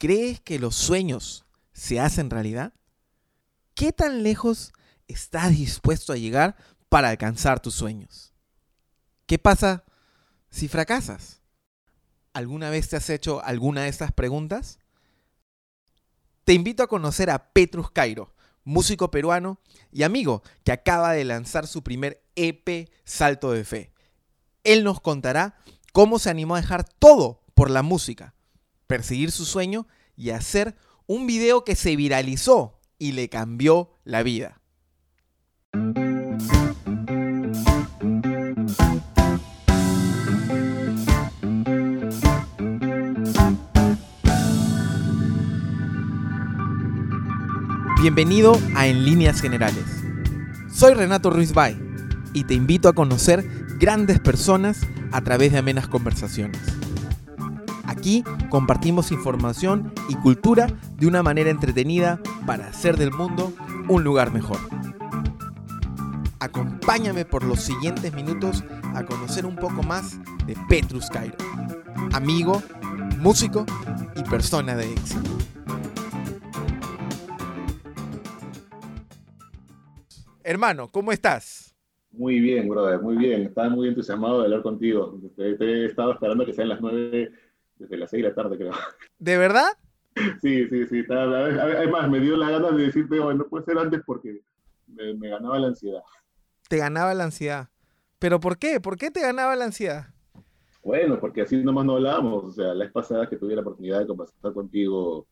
¿Crees que los sueños se hacen realidad? ¿Qué tan lejos estás dispuesto a llegar para alcanzar tus sueños? ¿Qué pasa si fracasas? ¿Alguna vez te has hecho alguna de estas preguntas? Te invito a conocer a Petrus Cairo, músico peruano y amigo que acaba de lanzar su primer EP Salto de Fe. Él nos contará cómo se animó a dejar todo por la música perseguir su sueño y hacer un video que se viralizó y le cambió la vida. Bienvenido a En Líneas Generales. Soy Renato Ruiz Bay y te invito a conocer grandes personas a través de amenas conversaciones. Aquí compartimos información y cultura de una manera entretenida para hacer del mundo un lugar mejor. Acompáñame por los siguientes minutos a conocer un poco más de Petrus Cairo, amigo, músico y persona de éxito. Hermano, ¿cómo estás? Muy bien, brother, muy bien. Estaba muy entusiasmado de hablar contigo. Te, he estado esperando que sean las nueve desde las 6 de la tarde, creo. ¿De verdad? Sí, sí, sí. Además, me dio la gana de decirte, no puede ser antes porque me, ganaba la ansiedad. Te ganaba la ansiedad. ¿Pero por qué? ¿Por qué te ganaba la ansiedad? Bueno, porque así nomás no hablábamos. O sea, la vez pasada que tuve la oportunidad de conversar contigo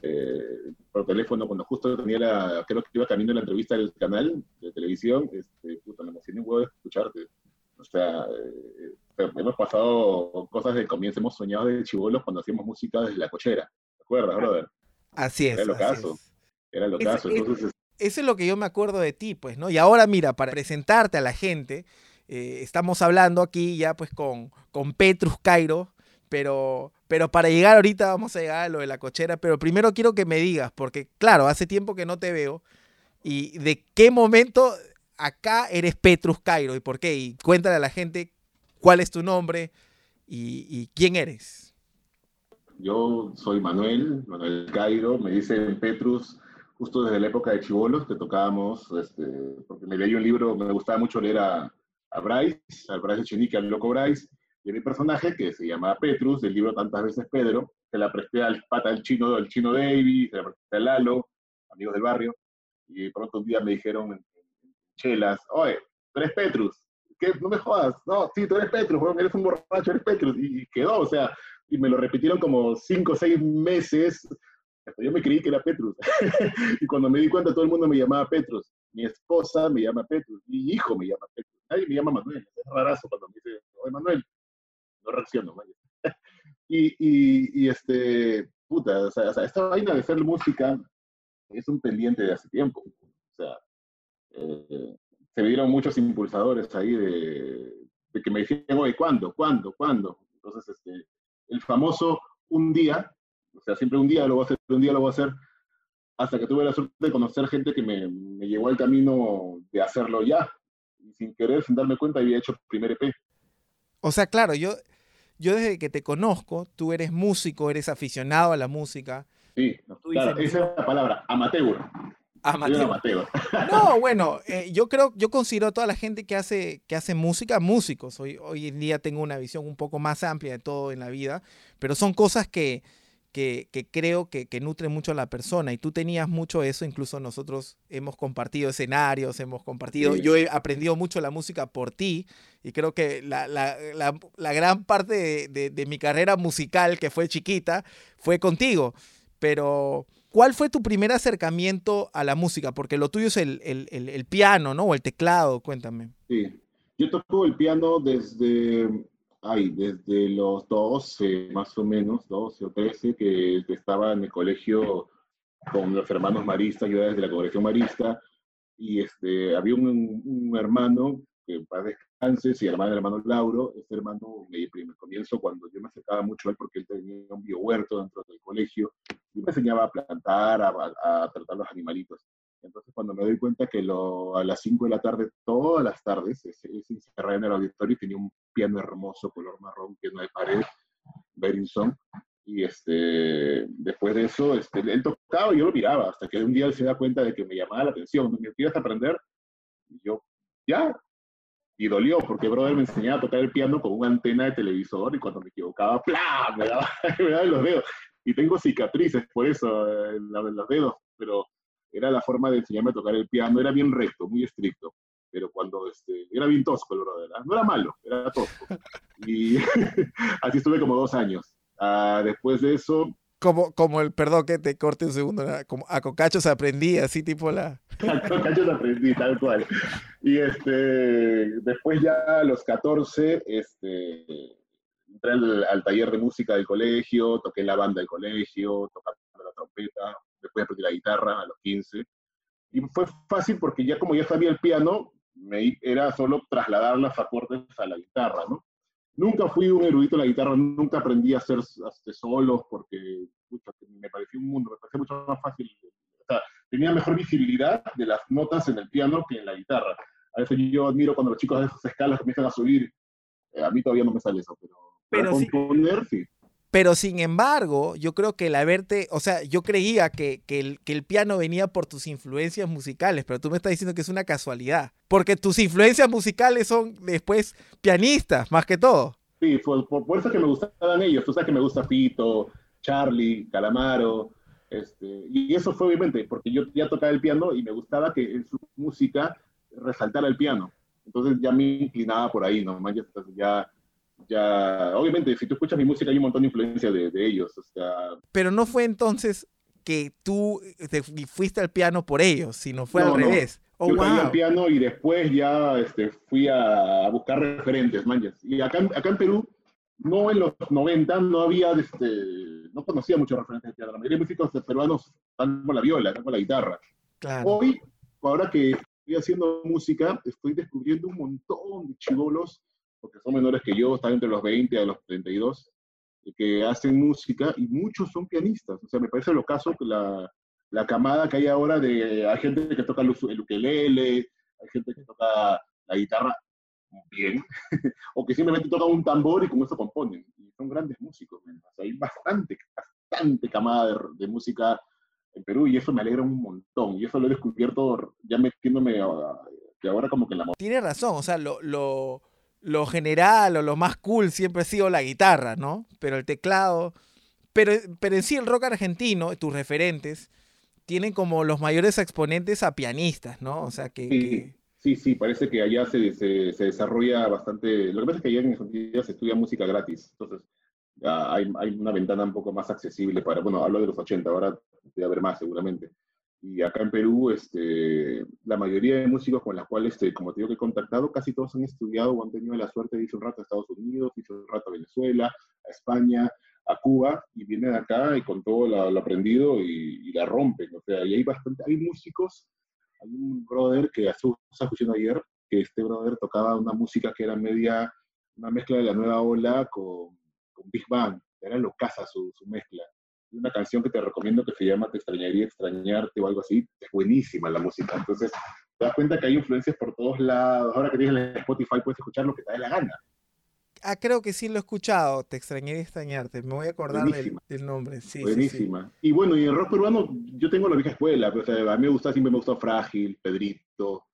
eh, por teléfono, cuando justo tenía la, creo que iba camino la entrevista del canal de televisión, este, puta, me emocioné un huevo de escucharte. O sea, eh, hemos pasado cosas de comienzo, hemos soñado de chivolos cuando hacíamos música desde la cochera. ¿Te acuerdas, brother? Así es. Era lo caso. Era lo caso. Entonces, eso es lo que yo me acuerdo de ti, pues, ¿no? Y ahora, mira, para presentarte a la gente, eh, estamos hablando aquí ya, pues, con, con Petrus Cairo, pero, pero para llegar ahorita vamos a llegar a lo de la cochera, pero primero quiero que me digas, porque, claro, hace tiempo que no te veo, y de qué momento acá eres Petrus Cairo. Y por qué, y cuéntale a la gente cuál es tu nombre y, quién eres. Yo soy Manuel, Manuel Cairo, me dicen Petrus, justo desde la época de Chivolos, que tocábamos, este, porque me leí un libro, me gustaba mucho leer a, a Bryce, al Bryce Chinique, al loco Bryce, y mi personaje que se llama Petrus, del libro Tantas veces Pedro, se la presté al pata del chino, del chino David, se la presté al Lalo, amigos del barrio, y pronto un día me dijeron chelas, oye, tú eres Petrus, no me jodas, no, sí, tú eres Petrus, eres un borracho, eres Petrus, y, quedó, o sea, y me lo repitieron como cinco o seis meses, yo me creí que era Petrus, y cuando me di cuenta todo el mundo me llamaba Petrus, mi esposa me llama Petrus, mi hijo me llama Petrus, nadie me llama Manuel, es rarazo cuando me dice, oye Manuel, no reacciono, y, y, y, este, puta, o sea, esta vaina de hacer música es un pendiente de hace tiempo, o sea, eh, se me dieron muchos impulsadores ahí de, que me decían, oye, ¿cuándo? ¿Cuándo? ¿Cuándo? Entonces, este, el famoso un día, o sea, siempre un día lo voy a hacer, un día lo voy a hacer, hasta que tuve la suerte de conocer gente que me, me llevó al camino de hacerlo ya. Y sin querer, sin darme cuenta, había hecho el primer EP. O sea, claro, yo, yo desde que te conozco, tú eres músico, eres aficionado a la música. Sí, claro, esa es la palabra, amateur. Amateur. No, bueno, eh, yo creo, yo considero a toda la gente que hace, que hace música músicos. Hoy, hoy en día tengo una visión un poco más amplia de todo en la vida, pero son cosas que, que, creo que, que, nutren mucho a la persona. Y tú tenías mucho eso, incluso nosotros hemos compartido escenarios, hemos compartido, yo he aprendido mucho la música por ti y creo que la, la, la, gran parte de, de mi carrera musical, que fue chiquita, fue contigo. Pero ¿Cuál fue tu primer acercamiento a la música? Porque lo tuyo es el, el, el, piano, ¿no? O el teclado, cuéntame. Sí, yo toco el piano desde, ay, desde los 12, más o menos, 12 o 13, que estaba en el colegio con los hermanos maristas, yo desde la congregación marista, y este, había un, un hermano que para descanse, y hermano hermano Lauro, ese hermano me, me comienzo cuando yo me acercaba mucho a él porque él tenía un biohuerto dentro del colegio y me enseñaba a plantar, a, a, tratar los animalitos. Entonces cuando me doy cuenta que lo, a las 5 de la tarde, todas las tardes, se, se encerraba en el auditorio y tenía un piano hermoso, color marrón, piano de pared, Berinson, Y este, después de eso, este, él tocaba y yo lo miraba, hasta que un día él se da cuenta de que me llamaba la atención. ¿Me quieres aprender? Y yo, ya. Y dolió, porque brother me enseñaba a tocar el piano con una antena de televisor y cuando me equivocaba, ¡plá! Me daba, me daba en los dedos. Y tengo cicatrices por eso en, los dedos, pero era la forma de enseñarme a tocar el piano. Era bien recto, muy estricto pero cuando este, era bien tosco el brother, ¿ah? no era malo, era tosco. Y así estuve como dos años. Ah, después de eso... Como, como el, perdón que te corte un segundo, como a cocachos aprendí, así tipo la... a cocachos aprendí, tal cual. Y este, después ya a los 14, este, entré al, taller de música del colegio, toqué la banda del colegio, tocando la trompeta, después aprendí la guitarra a los 15. Y fue fácil porque ya como ya sabía el piano, me, era solo trasladar las acordes a la guitarra, ¿no? Nunca fui un erudito de la guitarra, nunca aprendí a hacer solos porque me pareció un mundo, me parecía mucho más fácil. O sea, tenía mejor visibilidad de las notas en el piano que en la guitarra. A veces yo admiro cuando los chicos de esas escalas comienzan a subir. Eh, a mí todavía no me sale eso, pero, pero componer, sí. Pero sin embargo, yo creo que el haberte, o sea, yo creía que, el, que, el, piano venía por tus influencias musicales, pero tú me estás diciendo que es una casualidad. Porque tus influencias musicales son después pianistas, más que todo. Sí, por, por, eso que me gustaban ellos. Tú sabes que me gusta Fito, Charlie, Calamaro. Este, y eso fue obviamente porque yo ya tocaba el piano y me gustaba que en su música resaltara el piano. Entonces ya me inclinaba por ahí, ¿no? ya ya, obviamente, si tú escuchas mi música hay un montón de influencia de, ellos. O sea... Pero no fue entonces que tú te fuiste al piano por ellos, sino fue al revés. Oh, Yo al piano y después ya este, fui a, buscar referentes, manches. Y acá, acá en Perú, no en los 90, no había, este, no conocía muchos referentes de piano. La mayoría de músicos peruanos están con la viola, están con la guitarra. Claro. Hoy, ahora que estoy haciendo música, estoy descubriendo un montón de chivolos porque son menores que yo, están entre los 20 a los 32, que hacen música y muchos son pianistas. O sea, me parece lo caso que la, la camada que hay ahora de hay gente que toca el ukelele, hay gente que toca la guitarra bien, o que simplemente toca un tambor y con eso componen. Y son grandes músicos. O sea, hay bastante, bastante camada de, música en Perú y eso me alegra un montón. Y eso lo he descubierto ya metiéndome de ahora como que en la Tiene razón, o sea, lo, lo, lo general o lo más cool siempre ha sido la guitarra, ¿no? Pero el teclado, pero, pero en sí el rock argentino, tus referentes, tienen como los mayores exponentes a pianistas, ¿no? O sea que... Sí, sí, parece que allá se, se, desarrolla bastante... Lo que pasa es que allá en Argentina se estudia música gratis, entonces hay, hay, una ventana un poco más accesible para... Bueno, hablo de los 80, ahora debe haber más seguramente. Y acá en Perú, este, la mayoría de músicos con los cuales, este, como te digo que he contactado, casi todos han estudiado o han tenido la suerte de irse un rato a Estados Unidos, irse un rato a Venezuela, a España, a Cuba, y vienen acá y con todo lo, aprendido y, la rompen. O sea, y hay bastante, hay músicos, hay un brother que estaba escuchando ayer, que este brother tocaba una música que era media, una mezcla de la nueva ola con, con Big Bang, era lo su, su mezcla una canción que te recomiendo que se llama Te extrañaría extrañarte o algo así. Es buenísima la música. Entonces, te das cuenta que hay influencias por todos lados. Ahora que tienes el Spotify, puedes escuchar lo que te dé la gana. Ah, creo que sí lo he escuchado. Te extrañaría extrañarte. Me voy a acordar del, nombre. Sí, buenísima. Y bueno, y el rock peruano, yo tengo la vieja escuela. a mí me gusta, siempre me gustó Frágil, Pedrito,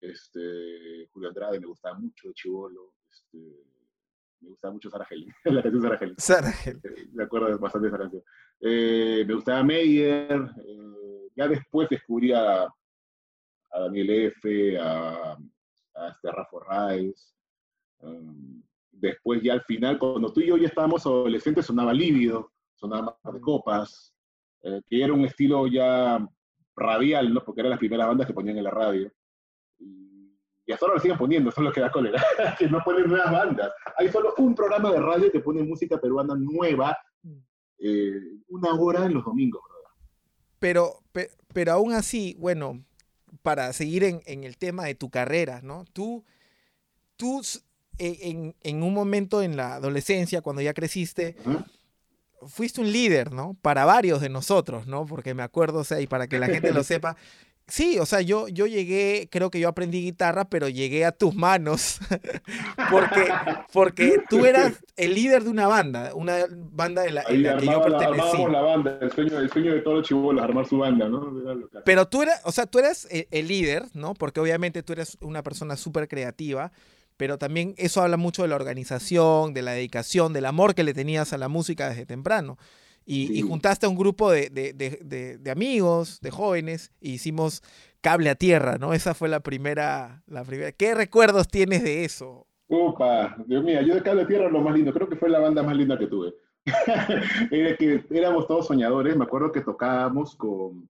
este, Julio Andrade, me gustaba mucho, Chivolo. Este, me gustaba mucho Sara la canción Sara Helen. Sara Me acuerdo bastante de esa canción. Eh, me gustaba Meyer, eh, ya después descubrí a, Daniel F., a, a este Rafa. Um, después ya al final, cuando tú y yo ya estábamos adolescentes, sonaba Lívido, sonaba Más de Copas, eh, que era un estilo ya radial, ¿no? porque eran las primeras bandas que ponían en la radio. Y hasta ahora lo siguen poniendo, eso es lo que da cólera, que no ponen nuevas bandas. Hay solo un programa de radio que pone música peruana nueva, eh, una hora en los domingos. Pero, pero, aún así, bueno, para seguir en, el tema de tu carrera, ¿no? Tú, tú e, en, un momento en la adolescencia, cuando ya creciste, fuiste un líder, ¿no? Para varios de nosotros, ¿no? Porque me acuerdo, o sea, y para que la gente lo sepa, Sí, o sea, yo, yo llegué, creo que yo aprendí guitarra, pero llegué a tus manos porque, porque tú eras el líder de una banda, una banda de la, en la que yo pertenecí. La, la banda, el sueño, el sueño de todos los chivolos, armar su banda, ¿no? Pero tú eras, o sea, tú eras el, el líder, ¿no? Porque obviamente tú eres una persona súper creativa, pero también eso habla mucho de la organización, de la dedicación, del amor que le tenías a la música desde temprano. Y, juntaste a un grupo de, de, de, de, amigos, de jóvenes, e hicimos Cable a Tierra, ¿no? Esa fue la primera, la primera. ¿Qué recuerdos tienes de eso? Upa, Dios mío, yo de Cable a Tierra lo más lindo, creo que fue la banda más linda que tuve. Era que éramos todos soñadores, me acuerdo que tocábamos con,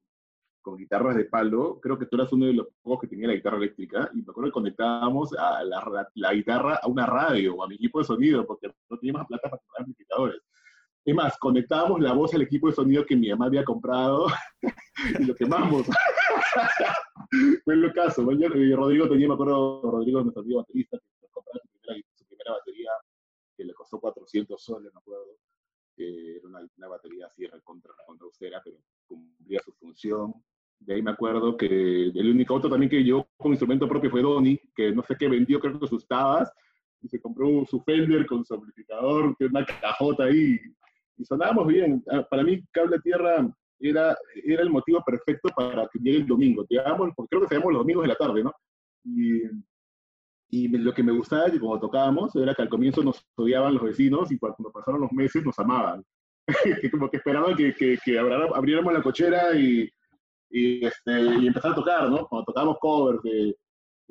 con guitarras de palo, creo que tú eras uno de los pocos que tenía la guitarra eléctrica, y me acuerdo que conectábamos a la, la guitarra a una radio o a mi equipo de sonido, porque no teníamos plata para comprar amplificadores. Es más, conectábamos la voz al equipo de sonido que mi mamá había comprado y lo quemamos. Fue lo caso. Rodrigo tenía, me acuerdo, Rodrigo, nuestro amigo baterista, que compró su primera, batería, que le costó 400 soles, me acuerdo. era una, una, batería así, contra, contra austera, pero cumplía su función. De ahí me acuerdo que el único auto también que yo con instrumento propio fue Donny, que no sé qué vendió, creo que sus tabas, y se compró su Fender con su amplificador, que una cajota ahí, y sonábamos bien. Ah, para mí, Cable Tierra era, era el motivo perfecto para que llegue el domingo. Llegábamos, porque creo que salíamos los domingos de la tarde, ¿no? Y, y lo que me gustaba que cuando tocábamos era que al comienzo nos odiaban los vecinos y cuando pasaron los meses nos amaban. como que esperaban que, que, abriéramos la cochera y, y, este, y empezar a tocar, ¿no? Cuando tocábamos covers de,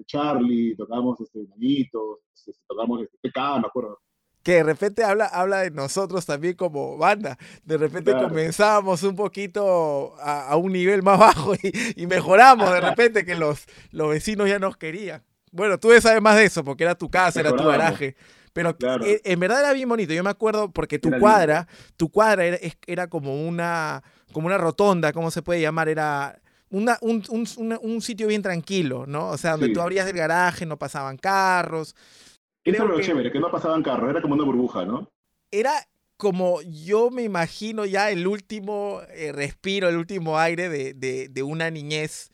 Charlie, tocábamos este, Manitos, este, tocábamos este, PK, me acuerdo que de repente habla, habla de nosotros también como banda. De repente comenzamos un poquito a, un nivel más bajo y, mejoramos de repente que los, los vecinos ya nos querían. Bueno, tú sabes más de eso porque era tu casa, era tu garaje. Pero e, en, verdad era bien bonito. Yo me acuerdo porque tu cuadra, tu cuadra era, era, como una como una rotonda, ¿cómo se puede llamar? Era una, un, un, un, sitio bien tranquilo, ¿no? O sea, donde tú abrías el garaje, no pasaban carros. Era lo chévere, que no pasaban carros, era como una burbuja, ¿no? Era como yo me imagino ya el último eh, respiro, el último aire de, de, de, una niñez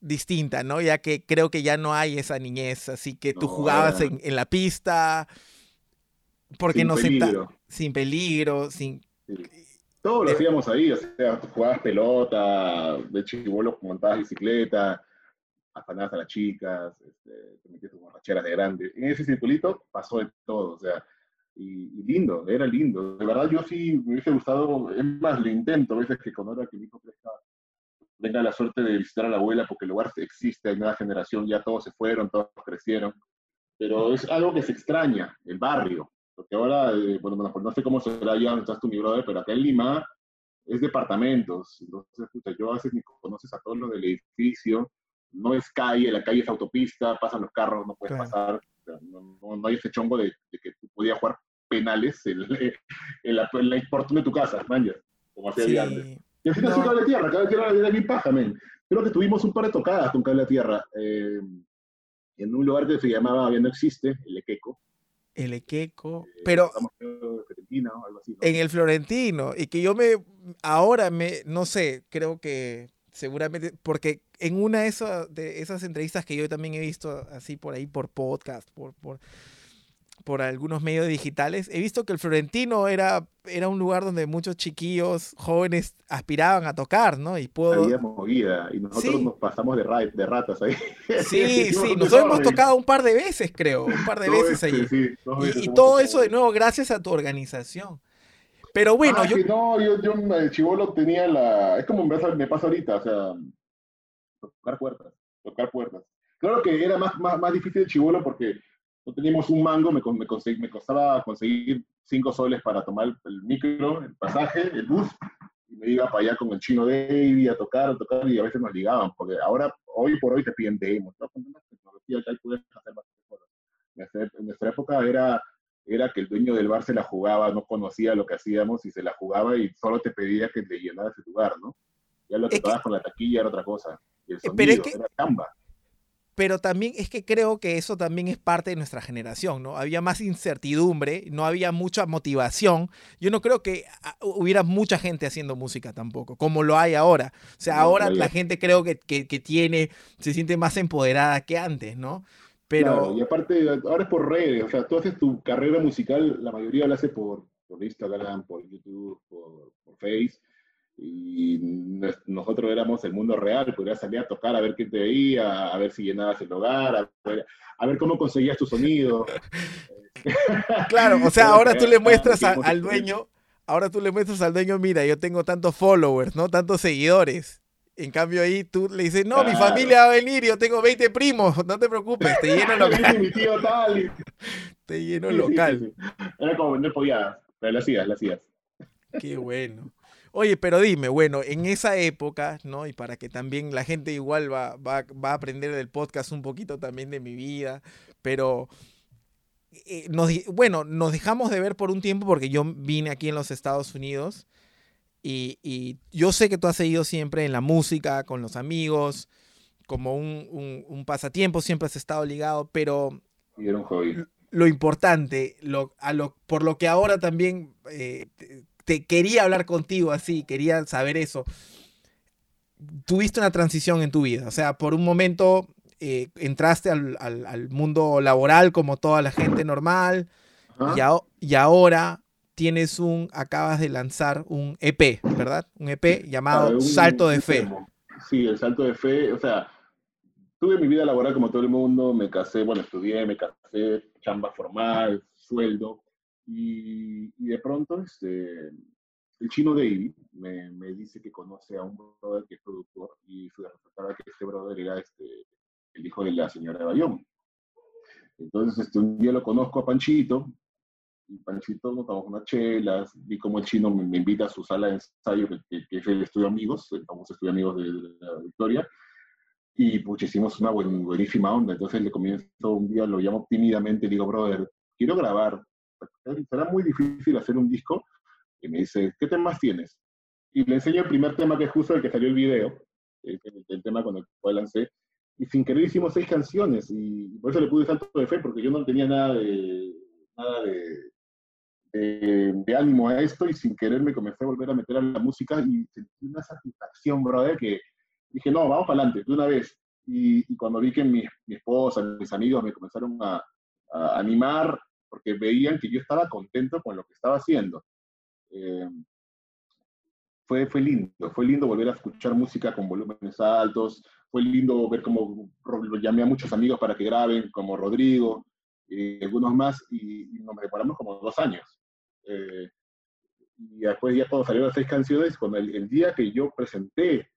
distinta, ¿no? Ya que creo que ya no hay esa niñez, así que tú jugabas en, en, la pista, porque sin no peligro. sin peligro, sin... Sí. Todo lo eh, hacíamos ahí, o sea, jugabas pelota, de chibolos montabas bicicleta, afanabas a las chicas, este, te metías borracheras de grande. En ese circulito pasó de todo, o sea, y, lindo, era lindo. De verdad, yo sí me hubiese gustado, es más, lo intento a veces que con hora que mi hijo crezca, tenga la suerte de visitar a la abuela, porque el lugar existe, hay nueva generación, ya todos se fueron, todos crecieron. Pero es algo que se extraña, el barrio. Porque ahora, eh, bueno, no sé cómo será ya donde estás tú, mi brother, pero acá en Lima es departamentos. Entonces, puta, yo a veces ni conoces a todos los del edificio no es calle, la calle es autopista, pasan los carros, no puedes pasar, no, no, hay ese chongo de, que tú podías jugar penales en, en, la, en la de tu casa, man, como hacía sí. antes. Y así nació Cable Tierra, Cable Tierra era bien paja, men. Creo que tuvimos un par de tocadas con Cable Tierra, eh, en un lugar que se llamaba, ya no existe, el Equeco. El Equeco, eh, pero algo así, ¿no? en el Florentino, y que yo me, ahora me, no sé, creo que seguramente, porque en una de esas, de esas entrevistas que yo también he visto así por ahí, por podcast, por, por, por algunos medios digitales, he visto que el Florentino era, era un lugar donde muchos chiquillos jóvenes aspiraban a tocar, ¿no? Y puedo... Había movida, y nosotros nos pasamos de, de ratas ahí. Sí, sí, nosotros hemos tocado un par de veces, creo, un par de veces allí. Sí, y, y todo eso de nuevo gracias a tu organización. Pero bueno, ah, yo... no, yo, yo el chivolo tenía la... Es como me pasa ahorita, o sea, tocar puertas, tocar puertas. Claro que era más, más, más difícil el chivolo porque no teníamos un mango, me, me, me, costaba conseguir cinco soles para tomar el, micro, el pasaje, el bus, y me iba para allá con el chino David a tocar, a tocar, y a veces nos ligaban, porque ahora, hoy por hoy te piden demos, ¿no? Con la tecnología que puedes hacer más cosas. En nuestra época era era que el dueño del bar se la jugaba, no conocía lo que hacíamos y se la jugaba y solo te pedía que te llenara ese lugar, ¿no? Ya lo que con la taquilla era otra cosa. Y el sonido, era chamba. pero también es que creo que eso también es parte de nuestra generación, ¿no? Había más incertidumbre, no había mucha motivación. Yo no creo que ah, hubiera mucha gente haciendo música tampoco, como lo hay ahora. O sea, ahora la gente creo que, que, tiene, se siente más empoderada que antes, ¿no? Pero... y aparte, ahora es por redes, o sea, tú haces tu carrera musical, la mayoría la hace por, por Instagram, por YouTube, por, por Facebook y nosotros éramos el mundo real, podrías salir a tocar a ver quién te veía, a ver si llenabas el hogar, a ver, cómo conseguías tu sonido. Claro, o sea, ahora tú le muestras al dueño, ahora tú le muestras al dueño, mira, yo tengo tantos followers, ¿no? Tantos seguidores. En cambio ahí tú le dices, no, mi familia va a venir, yo tengo 20 primos, no te preocupes, te lleno local. mi tío tal. Te lleno local. Era como, no podía, pero lo hacías, lo hacías. Qué bueno. Oye, pero dime, bueno, en esa época, ¿no? Y para que también la gente igual va, va, a aprender del podcast un poquito también de mi vida, pero eh, bueno, nos dejamos de ver por un tiempo porque yo vine aquí en los Estados Unidos y, yo sé que tú has seguido siempre en la música, con los amigos, como un, pasatiempo, siempre has estado ligado, pero... Lo importante, lo, a lo, por lo que ahora también eh, te quería hablar contigo así, quería saber eso. Tuviste una transición en tu vida, o sea, por un momento eh, entraste al, mundo laboral como toda la gente normal y, ahora tienes un, acabas de lanzar un EP, ¿verdad? Un EP llamado Salto de Fe. Sí, el Salto de Fe, o sea, tuve mi vida laboral como todo el mundo, me casé, bueno, estudié, me casé, chamba formal, sueldo, y, de pronto este, el chino David me, me, dice que conoce a un brother que es productor y se resultaba que este brother era este, el hijo de la señora Bayón. Entonces este, un día lo conozco a Panchito y Panchito nos tomamos unas chelas, vi como el chino me, invita a su sala de ensayo, que, es el Estudio Amigos, el famoso Estudio Amigos de, la Victoria, y pues hicimos una buenísima onda. Entonces le comienzo un día, lo llamo tímidamente, digo, brother, quiero grabar será muy difícil hacer un disco. Y me dice, ¿qué temas tienes? Y le enseño el primer tema que es justo el que salió el video, el, tema con el cual lancé. Y sin querer hicimos seis canciones. Y por eso le pude tanto de fe, porque yo no tenía nada de, nada de, de, ánimo a esto. Y sin querer me comencé a volver a meter a la música y sentí una satisfacción, brother, que dije, no, vamos para adelante, de una vez. Y, cuando vi que mi, mi, esposa, mis amigos me comenzaron a, a animar porque veían que yo estaba contento con lo que estaba haciendo. Eh, fue, fue lindo, fue lindo volver a escuchar música con volúmenes altos, fue lindo ver cómo llamé a muchos amigos para que graben, como Rodrigo y algunos más, y, nos demoramos como dos años. Eh, y después ya cuando salieron las seis canciones, cuando el, día que yo presenté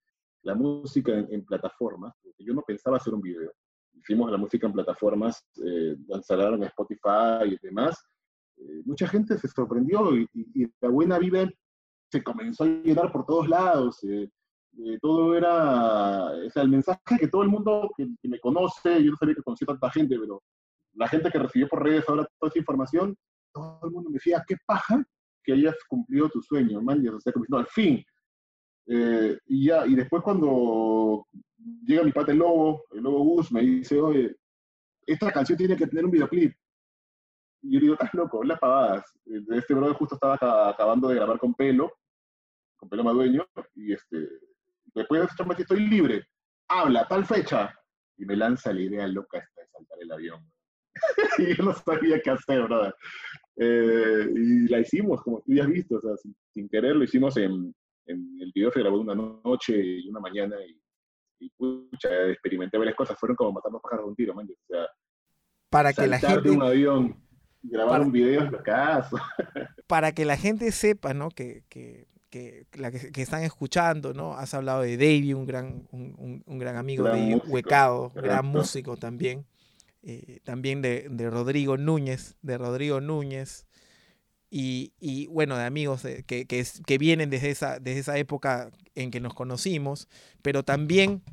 la música en, en plataformas, yo no pensaba hacer un video, hicimos la música en plataformas, eh, lanzaron en Spotify y demás, eh, mucha gente se sorprendió y, la buena vida se comenzó a llenar por todos lados. Eh, eh, todo era, o sea, el mensaje que todo el mundo que, me conoce, yo no sabía que conocía tanta gente, pero la gente que recibió por redes ahora toda esa información, todo el mundo me decía, qué paja que hayas cumplido tu sueño, man, o sea, como al fin. y ya, y después cuando llega mi pata el lobo, el lobo Gus, me dice, oye, esta canción tiene que tener un videoclip. Y yo digo, estás loco, las pavadas. Este brother justo estaba acabando de grabar con Pelo, con Pelo Madueño, y este, después de ese estoy libre, habla, tal fecha, y me lanza la idea loca esta de saltar el avión. y yo no sabía qué hacer, brother. Eh, y la hicimos, como tú ya has visto, o sea, sin, querer lo hicimos en, en, el video se grabó una noche y una mañana y y pucha, experimenté varias cosas, fueron como matar dos pájaros de un tiro, man. O sea, para que la gente... un avión, grabar para... un video es lo para que la gente sepa, ¿no? Que, que, que, la que, están escuchando, ¿no? Has hablado de David, un gran, un, un, gran amigo de Huecado, gran músico también. Eh, también de, de, Rodrigo Núñez, de Rodrigo Núñez, y, y bueno, de amigos que, que, que, vienen desde esa, desde esa época en que nos conocimos, pero también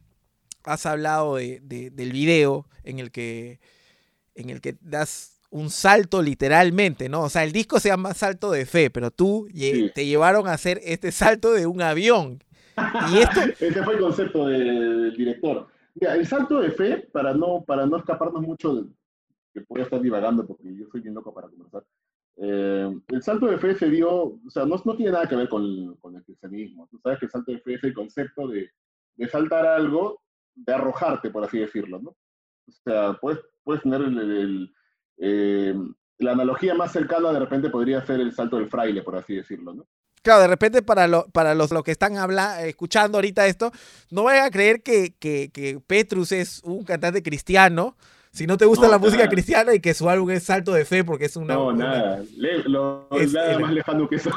has hablado de, del video en el, que, en el que das un salto literalmente, ¿no? O sea, el disco se llama Salto de Fe, pero tú te llevaron a hacer este salto de un avión. Y esto... Ese fue el concepto del director. Mira, el salto de fe, para no, para no escaparnos mucho, de, que pueda estar divagando porque yo soy bien loco para conversar, eh, el salto de fe se dio, o sea, no, no tiene nada que ver con, con, el cristianismo. Tú sabes que el salto de fe es el concepto de, de saltar algo, de arrojarte, por así decirlo, ¿no? O sea, puedes, puedes tener el, el, eh, la analogía más cercana de repente podría ser el salto del fraile, por así decirlo, ¿no? Claro, de repente para, lo, para los, los que están habla, escuchando ahorita esto, no vayan a creer que, que, que Petrus es un cantante cristiano, si no te gusta no, la música cristiana y que su álbum es Salto de Fe porque es una... No, nada, Le, lo, es, nada el... más lejano que eso.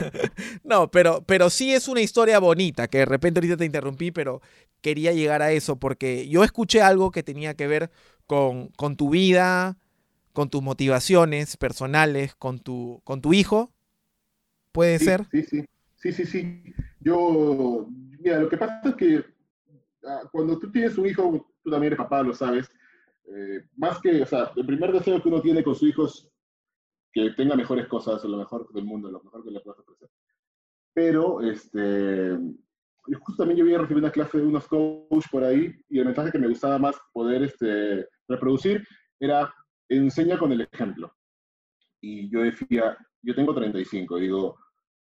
no, pero, pero sí es una historia bonita, que de repente ahorita te interrumpí, pero quería llegar a eso porque yo escuché algo que tenía que ver con, con tu vida, con tus motivaciones personales, con tu, con tu hijo, ¿puede sí, ser? Sí, sí, sí, sí, sí. Yo, mira, lo que pasa es que cuando tú tienes un hijo, tú también eres papá, lo sabes, eh, más que, o sea, el primer deseo que uno tiene con su hijo es que tenga mejores cosas, lo mejor del mundo, lo mejor que le puedas ofrecer. Pero, este, justo también yo había recibido una clase de unos coach por ahí y el mensaje que me gustaba más poder este, reproducir era enseña con el ejemplo. Y yo decía, yo tengo 35, digo,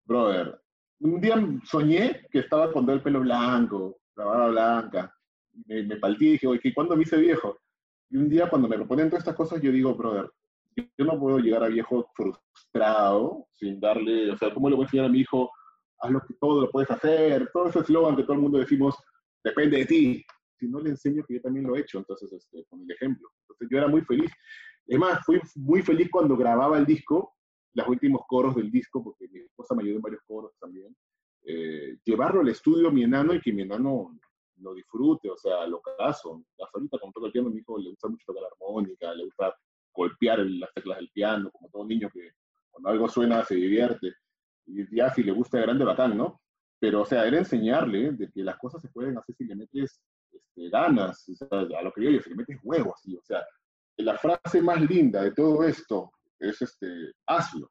brother, un día soñé que estaba con el pelo blanco, la barba blanca, me, me paltí y dije, oye, ¿cuándo me hice viejo? Y un día cuando me proponen todas estas cosas, yo digo, brother, yo no puedo llegar a viejo frustrado, sin darle, o sea, ¿cómo le voy a enseñar a mi hijo, haz lo que todo lo puedes hacer? Todo ese eslogan que todo el mundo decimos, depende de ti. Si no le enseño que yo también lo he hecho, entonces, este, con el ejemplo. Entonces yo era muy feliz. Es más, fui muy feliz cuando grababa el disco, los últimos coros del disco, porque mi esposa me ayudó en varios coros también. Eh, llevarlo al estudio mi enano y que mi enano lo disfrute, o sea, lo caso. Hasta ahorita cuando toca el piano, mi hijo le gusta mucho tocar la armónica, le gusta golpear las teclas del piano, como todo niño que cuando algo suena se divierte. Y ya si le gusta grande, bacán, ¿no? Pero, o sea, era enseñarle de que las cosas se pueden hacer si le metes este, ganas, o sea, a lo que yo digo, si le metes huevos, así, o sea, la frase más linda de todo esto es, este, hazlo.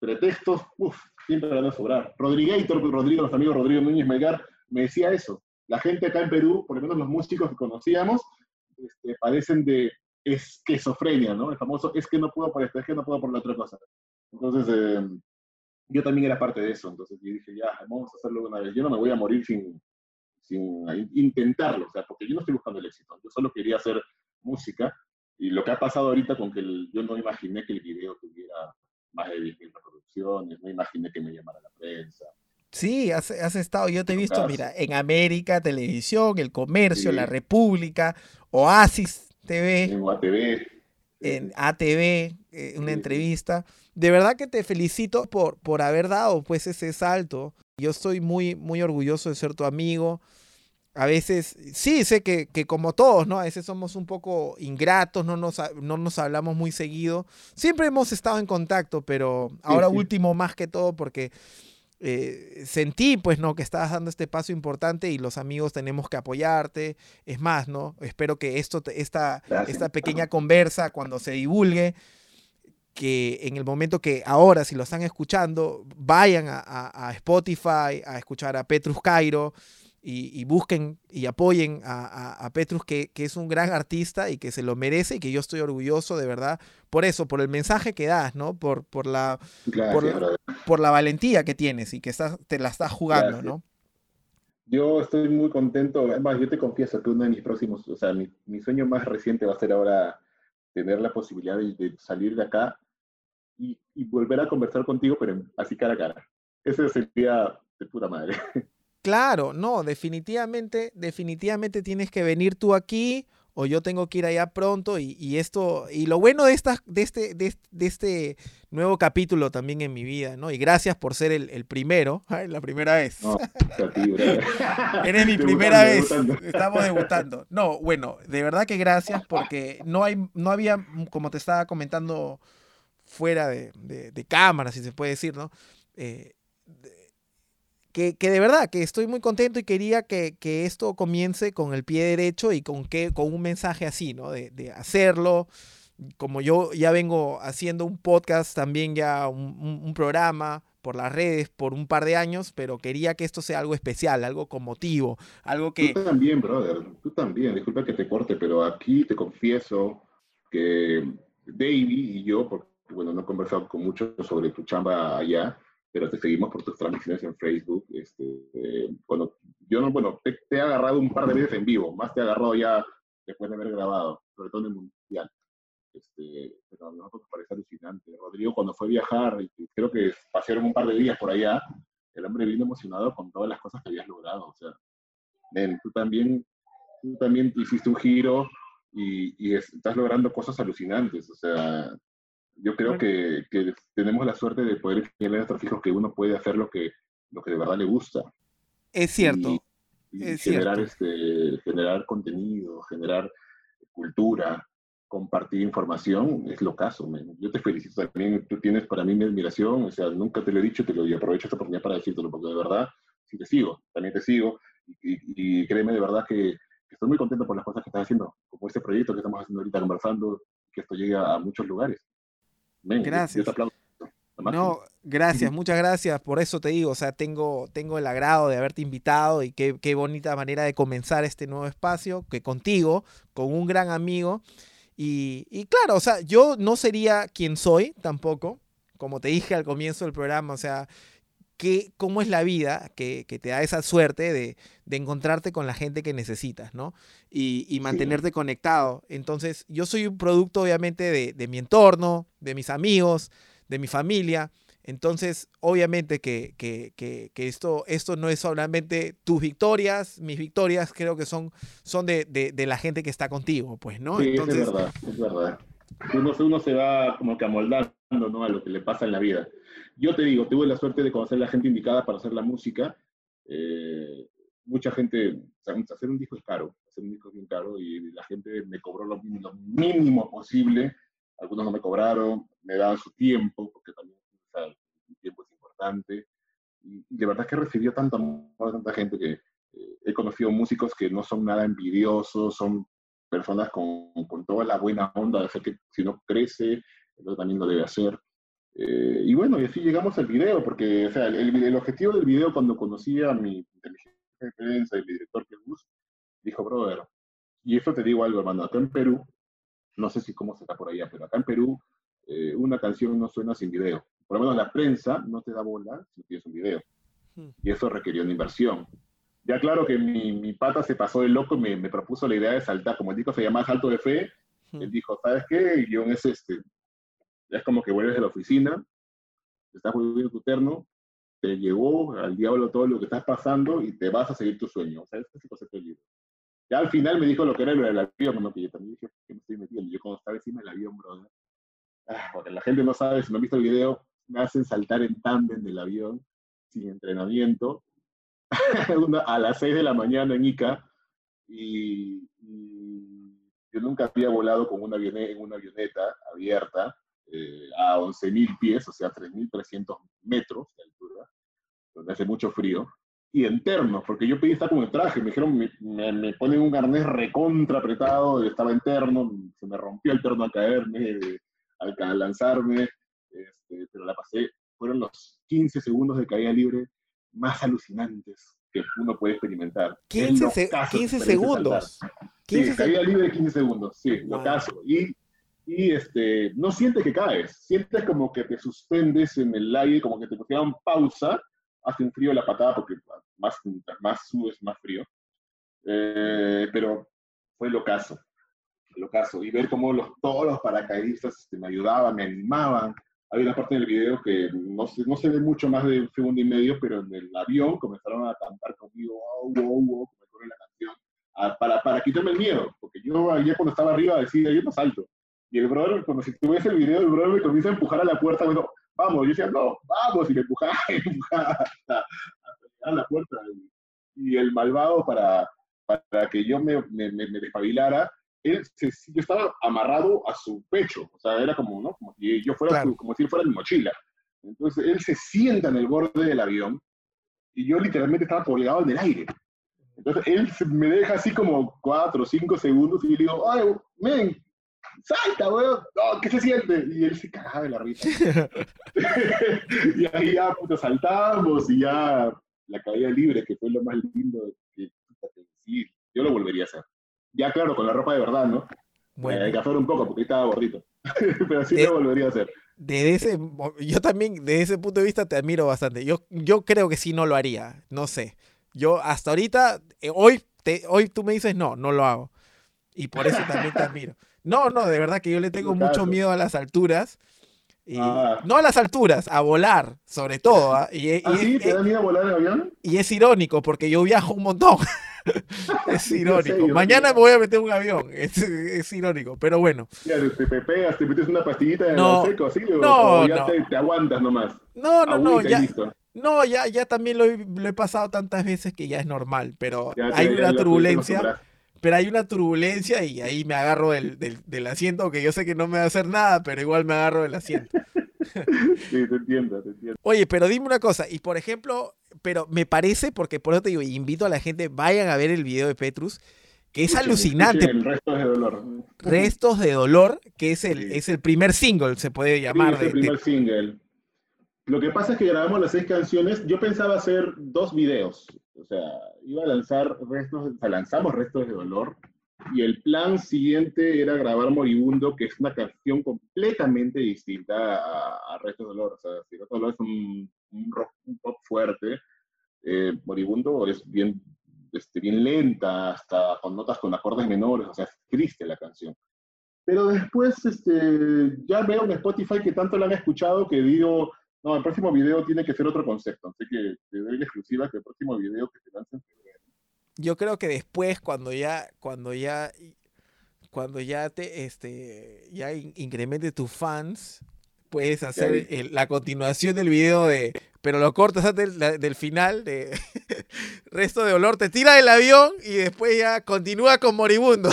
Pretextos, uff, siempre van a sobrar. Rodriguator, Rodrigo, los amigos Rodrigo Núñez Melgar, me decía eso, la gente acá en Perú, por lo menos los músicos que conocíamos, este, padecen de esquizofrenia, ¿no? El famoso es que no puedo por esto, es que no puedo por la otra cosa. Entonces, eh, yo también era parte de eso, entonces yo dije, ya, vamos a hacerlo una vez. Yo no me voy a morir sin, sin intentarlo, o sea, porque yo no estoy buscando el éxito, yo solo quería hacer música, y lo que ha pasado ahorita con que el, yo no imaginé que el video tuviera más de 10.000 reproducciones, no imaginé que me llamara la prensa, Sí, has, has, estado, yo te he visto, mira, en América, Televisión, El Comercio, sí. La República, Oasis TV. En ATV. En ATV, eh, una sí. entrevista. De verdad que te felicito por, por haber dado pues ese salto. Yo estoy muy, muy orgulloso de ser tu amigo. A veces, sí, sé que, que como todos, ¿no? A veces somos un poco ingratos, no nos, no nos hablamos muy seguido. Siempre hemos estado en contacto, pero ahora sí, último más que todo porque eh, sentí pues no que estabas dando este paso importante y los amigos tenemos que apoyarte. Es más no espero que esto esta, esta pequeña conversa cuando se divulgue que en el momento que ahora si lo están escuchando vayan a, a, a Spotify a escuchar a Petrus Cairo y, y, busquen y apoyen a, a, a Petrus, que, que, es un gran artista y que se lo merece y que yo estoy orgulloso de verdad por eso, por el mensaje que das, ¿no? Por, por, la, Gracias, por, por, la, valentía que tienes y que estás, te la estás jugando, Gracias. ¿no? Yo estoy muy contento, además yo te confieso que uno de mis próximos, o sea, mi, mi sueño más reciente va a ser ahora tener la posibilidad de, de salir de acá y, y, volver a conversar contigo, pero así cara a cara. Ese sería de puta madre. Claro, no, definitivamente, definitivamente tienes que venir tú aquí o yo tengo que ir allá pronto y, y esto, y lo bueno de, esta, de, este, de, de, este nuevo capítulo también en mi vida, ¿no? Y gracias por ser el, el primero, ay, la primera vez. No, ti, Eres mi primera vez, debutando. estamos debutando. No, bueno, de verdad que gracias porque no, hay, no había, como te estaba comentando fuera de, de, de cámara, si se puede decir, ¿no? Eh, que, que, de verdad, que estoy muy contento y quería que, que, esto comience con el pie derecho y con, que, con un mensaje así, ¿no? De, de hacerlo. Como yo ya vengo haciendo un podcast, también ya un, un, un, programa, por las redes por un par de años, pero quería que esto sea algo especial, algo con motivo, algo que... Tú también, brother, tú también, disculpa que te corte, pero aquí te confieso que David y yo, porque bueno, no he conversado con mucho sobre tu chamba allá, pero te seguimos por tus transmisiones en Facebook. Este, eh, yo no, bueno, te, he agarrado un par de veces en vivo, más te he agarrado ya después de haber grabado, sobre todo en el Mundial. Este, pero a nosotros nos parece alucinante. Rodrigo cuando fue a viajar, creo que pasaron un par de días por allá, el hombre vino emocionado con todas las cosas que habías logrado. O sea, ven, tú también, tú también hiciste un giro y, y estás logrando cosas alucinantes. O sea, yo creo que, que, tenemos la suerte de poder enseñarle a nuestros hijos que uno puede hacer lo que, lo que de verdad le gusta. Es cierto. Y, generar, Este, generar contenido, generar cultura, compartir información, es lo caso. Yo te felicito también, tú tienes para mí mi admiración, o sea, nunca te lo he dicho, te lo y aprovecho esta oportunidad para decírtelo, porque de verdad, sí te sigo, también te sigo, y, créeme de verdad que, que, estoy muy contento por las cosas que estás haciendo, como este proyecto que estamos haciendo ahorita conversando, que esto llegue a muchos lugares gracias. No, gracias, muchas gracias. Por eso te digo, o sea, tengo, tengo el agrado de haberte invitado y qué, qué bonita manera de comenzar este nuevo espacio, que contigo, con un gran amigo. Y, y, claro, o sea, yo no sería quien soy tampoco, como te dije al comienzo del programa, o sea, que, cómo es la vida que, que te da esa suerte de, de, encontrarte con la gente que necesitas, ¿no? Y, y mantenerte conectado. Entonces, yo soy un producto, obviamente, de, de, mi entorno, de mis amigos, de mi familia. Entonces, obviamente que, que, que, esto, esto no es solamente tus victorias, mis victorias, creo que son, son de, de la gente que está contigo, pues, ¿no? Sí, Entonces, es verdad, es verdad. Uno, uno se va como que amoldando, ¿no? A lo que le pasa en la vida. Yo te digo, tuve la suerte de conocer a la gente indicada para hacer la música. Eh, mucha gente, hacer un disco es caro, hacer un disco es bien caro y la gente me cobró lo mínimo, posible. Algunos no me cobraron, me daban su tiempo, porque también el tiempo es importante. Y, de verdad que recibió tanto amor tanta gente que eh, he conocido músicos que no son nada envidiosos, son personas con, con toda la buena onda de hacer que si no crece, también lo debe hacer. Eh, y bueno, y así llegamos al video, porque o sea, el, el, objetivo del video cuando conocí a mi inteligencia de prensa y mi director que dijo, brother, y esto te digo algo, hermano, acá en Perú, no sé si cómo se está por allá, pero acá en Perú eh, una canción no suena sin video. Por lo menos la prensa no te da bola si tienes un video. Hmm. Y eso requirió una inversión. Ya claro que mi, mi pata se pasó de loco y me, me, propuso la idea de saltar. Como el disco se llama Salto de Fe, hmm. él dijo, ¿sabes qué? El guion es este, es como que vuelves de la oficina, estás volviendo tu terno, te llegó al diablo todo lo que estás pasando y te vas a seguir tu sueño. O sea, este es el concepto del libro. Ya al final me dijo lo que era lo del avión, ¿no? que yo también dije, ¿qué me estoy metiendo? Yo cuando estaba encima del avión, brother, ah, porque la gente no sabe, si no han visto el video, me hacen saltar en tándem del avión, sin entrenamiento, a las 6 de la mañana en Ica, y, yo nunca había volado con en una avioneta abierta, eh, a 11.000 pies, o sea, 3.300 metros de altura, donde hace mucho frío, y en terno, porque yo pedí estar con el traje, me dijeron, me, me, ponen un arnés recontra apretado, estaba en terno, se me rompió el terno al caerme, al, lanzarme, este, pero la pasé, fueron los 15 segundos de caída libre más alucinantes que uno puede experimentar. 15, 15 segundos. 15 sí, caída libre de 15 segundos, sí, lo caso. Y y este, no sientes que caes, sientes como que te suspendes en el aire, como que te pusieron pausa, hace un frío la patada porque más, más subes, más frío. Eh, pero fue lo caso, lo caso. Y ver cómo los, todos los paracaidistas este, me ayudaban, me animaban. Hay una parte del video que no se, no se ve mucho más de un segundo y medio, pero en el avión comenzaron a cantar conmigo, wow, wow, wow, como la canción, para, para quitarme el miedo, porque yo ayer cuando estaba arriba decía, yo no salto y el brother, cuando si tú ves el video, el brother me comienza a empujar a la puerta, me dijo, vamos, yo decía, no, vamos, y me empujaba, me empujaba hasta, a la puerta. Y el malvado, para, para que yo me, me, me despabilara, él se, yo estaba amarrado a su pecho, o sea, era como, ¿no? Como si yo fuera, como si fuera mi mochila. Entonces él se sienta en el borde del avión y yo literalmente estaba colgado en el aire. Entonces él me deja así como cuatro o cinco segundos y yo le digo, ay, men, salta, weón, no, ¿qué se siente? Y él se cagaba de la risa. y ahí ya, puto, saltábamos y ya la caída libre, que fue lo más lindo que, sí, yo lo volvería a hacer. Ya, claro, con la ropa de verdad, ¿no? Bueno. Hay que hacer un poco porque estaba gordito. Pero sí lo volvería a hacer. De ese, yo también, de ese punto de vista, te admiro bastante. Yo, yo creo que sí no lo haría. No sé. Yo hasta ahorita, eh, hoy, te, hoy tú me dices no, no lo hago. Y por eso también te admiro. No, no, de verdad que yo le tengo mucho miedo a las alturas. Y, ah. No a las alturas, a volar, sobre todo. ¿ah? Y, ¿Ah, sí? ¿Te da miedo volar en avión? Y es irónico, porque yo viajo un montón. es irónico. Mañana me voy a meter un avión. Es, irónico, pero bueno. Ya, te pepeas, te metes una pastillita en no, el seco, ¿así? no, ya Te, aguantas nomás. No, no, no. Ya, no, ya, ya también lo he, pasado tantas veces que ya es normal, pero hay una turbulencia pero hay una turbulencia y ahí me agarro del, del, asiento, que yo sé que no me va a hacer nada, pero igual me agarro del asiento. Sí, te entiendo, te entiendo. Oye, pero dime una cosa, y por ejemplo, pero me parece, porque por eso te digo, invito a la gente, vayan a ver el video de Petrus, que es alucinante. restos de dolor. Restos de dolor, que es el, es el primer single, se puede llamar. es el primer single. Lo que pasa es que grabamos las seis canciones. Yo pensaba hacer dos videos. O sea, iba a lanzar restos, o sea, lanzamos restos de dolor. Y el plan siguiente era grabar Moribundo, que es una canción completamente distinta a, Restos de Dolor. O sea, si Restos de Dolor es un, rock, un pop fuerte, eh, Moribundo es bien, este, bien lenta, hasta con notas con acordes menores, o sea, es triste la canción. Pero después este, ya veo en Spotify que tanto la han escuchado que digo, no, el próximo video tiene que ser otro concepto, así que te doy la exclusiva que el próximo video que se lance en febrero. Yo creo que después, cuando ya, cuando ya, cuando ya te, este, ya incremente tus fans, puedes hacer la continuación del video de, pero lo cortas antes del, final de resto de olor, te tira del avión y después ya continúa con moribundo.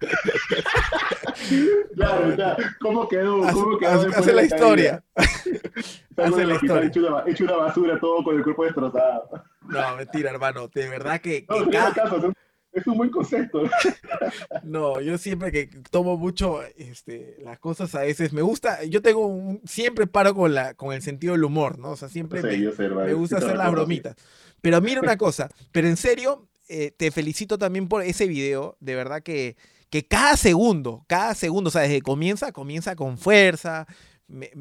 claro, ya, ¿cómo quedó? ¿Cómo quedó hace, la historia. hace la historia. Hecho una, basura todo con el cuerpo destrozado. No, mentira, hermano. De verdad que. es un buen concepto. No, yo siempre que tomo mucho este, las cosas a veces me gusta, yo tengo un, siempre paro con la con el sentido del humor, ¿no? O sea, siempre me, gusta hacer las bromitas. Pero mira una cosa, pero en serio, eh, te felicito también por ese video, de verdad que que cada segundo, cada segundo, o sea, desde que comienza, comienza con fuerza,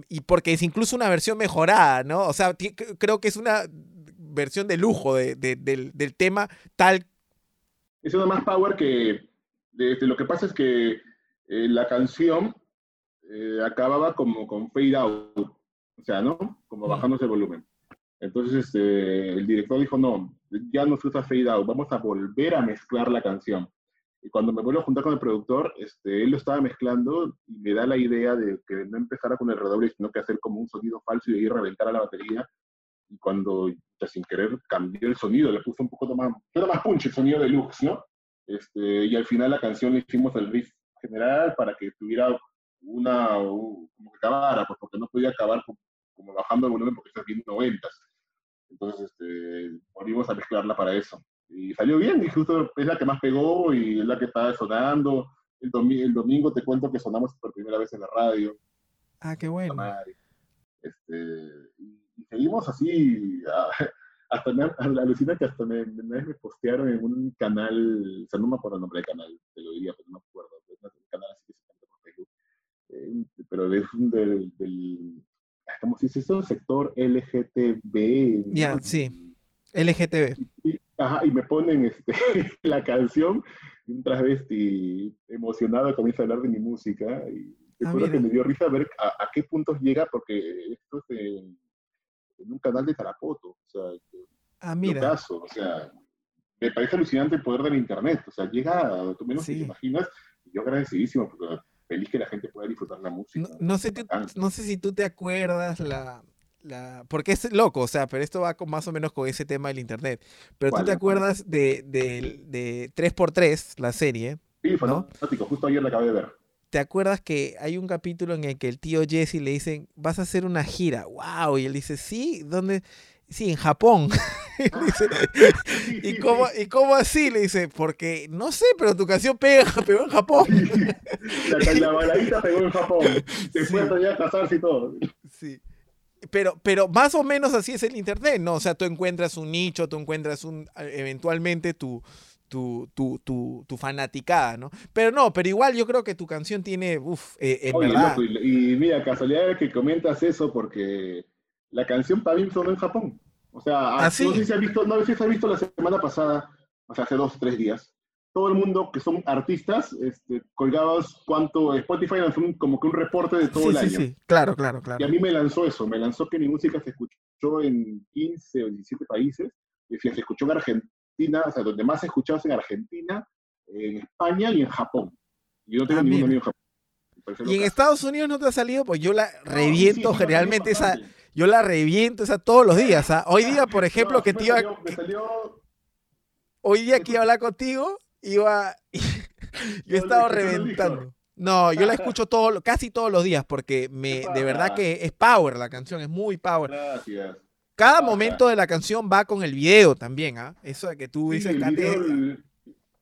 y porque es incluso una versión mejorada, ¿no? O sea, creo que es una versión de lujo de, del, tema tal. Es una más power que, este, lo que pasa es que eh, la canción eh, acababa como con fade out, o sea, ¿no? Como mm. bajándose el volumen. Entonces este, el director dijo, no, ya no se usa fade out, vamos a volver a mezclar la canción. Y cuando me vuelvo a juntar con el productor, este, él lo estaba mezclando y me da la idea de que no empezara con el redoble, sino que hacer como un sonido falso y ahí reventar a la batería. Y cuando, sin querer, cambió el sonido, le puso un poco más, era más punch el sonido de Lux, ¿no? Este, y al final la canción le hicimos el riff general para que tuviera una, como que acabara, pues porque no podía acabar como, bajando el volumen porque estás viendo noventas. Entonces, este, volvimos a mezclarla para eso y salió bien, y justo es la que más pegó y es la que estaba sonando. El, el domingo te cuento que sonamos por primera vez en la radio. Ah, qué bueno. Este, y, seguimos así, hasta me alucina que hasta me, me, me, postearon en un canal, o sea, no me acuerdo el nombre del canal, te lo diría, pero no me acuerdo, es un canal así que se canta por Facebook, eh, pero es un del, del ¿cómo se dice eso? Sector LGTB. Ya, sí, LGTB. Ajá, y me ponen este, la canción, un travesti emocionado comienza a hablar de mi música y te ah, que me dio risa ver a, qué puntos llega porque esto es en, un canal de Tarapoto, o sea, ah, mira. Caso, o sea, me parece alucinante el poder del internet, o sea, llega, tú menos te imaginas, y yo agradecidísimo porque feliz que la gente pueda disfrutar la música. No, sé, no sé si tú te acuerdas la, porque es loco, o sea, pero esto va con, más o menos con ese tema del internet. Pero tú te acuerdas de, de, 3x3, la serie. Sí, fantástico, justo ayer la acabé de ver. ¿Te acuerdas que hay un capítulo en el que el tío Jesse le dicen, vas a hacer una gira? ¡Wow! Y él dice, sí, ¿dónde? Sí, en Japón. ¿y, cómo, ¿Y cómo así? Le dice, porque no sé, pero tu canción pega, pegó en Japón. La, la baladita pegó en Japón. Después sí. a casarse y todo. Sí. Pero, pero más o menos así es el internet, ¿no? O sea, tú encuentras un nicho, tú encuentras un eventualmente tu, tu, tu, tu, tu, fanaticada, ¿no? Pero no, pero igual yo creo que tu canción tiene, uff, eh, en Oye, verdad. Loco, y, y, mira, casualidad que comentas eso porque la canción para mí sonó en Japón. O sea, ¿Ah, sí? no sé si has visto, no sé si has visto la semana pasada, o sea, hace dos o tres días, todo el mundo que son artistas, este, colgabas cuánto, Spotify lanzó un, como que un reporte de todo sí, el sí, año. Sí, claro, claro, claro. Y a mí me lanzó eso, me lanzó que mi música se escuchó en 15 o 17 países, y se escuchó en Argentina, o sea, donde más se escuchaba es en Argentina, en España y en Japón. Yo no tengo Ah, ningún mira. amigo en Japón. Y en. Estados Unidos no te ha salido, pues yo la No, reviento sí, generalmente esa, yo la reviento esa todos los días. ¿ah? Hoy día, por ejemplo, No, que te iba, salió- me salió hoy día que iba a hablar contigo, iba, yo he estado reventando. No, yo la escucho todo, casi todos los días porque me, de verdad que es power la canción, es muy power. Gracias. Cada Ajá. momento de la canción va con el video también, ¿ah? Eso de que tú Sí, dices antes- video,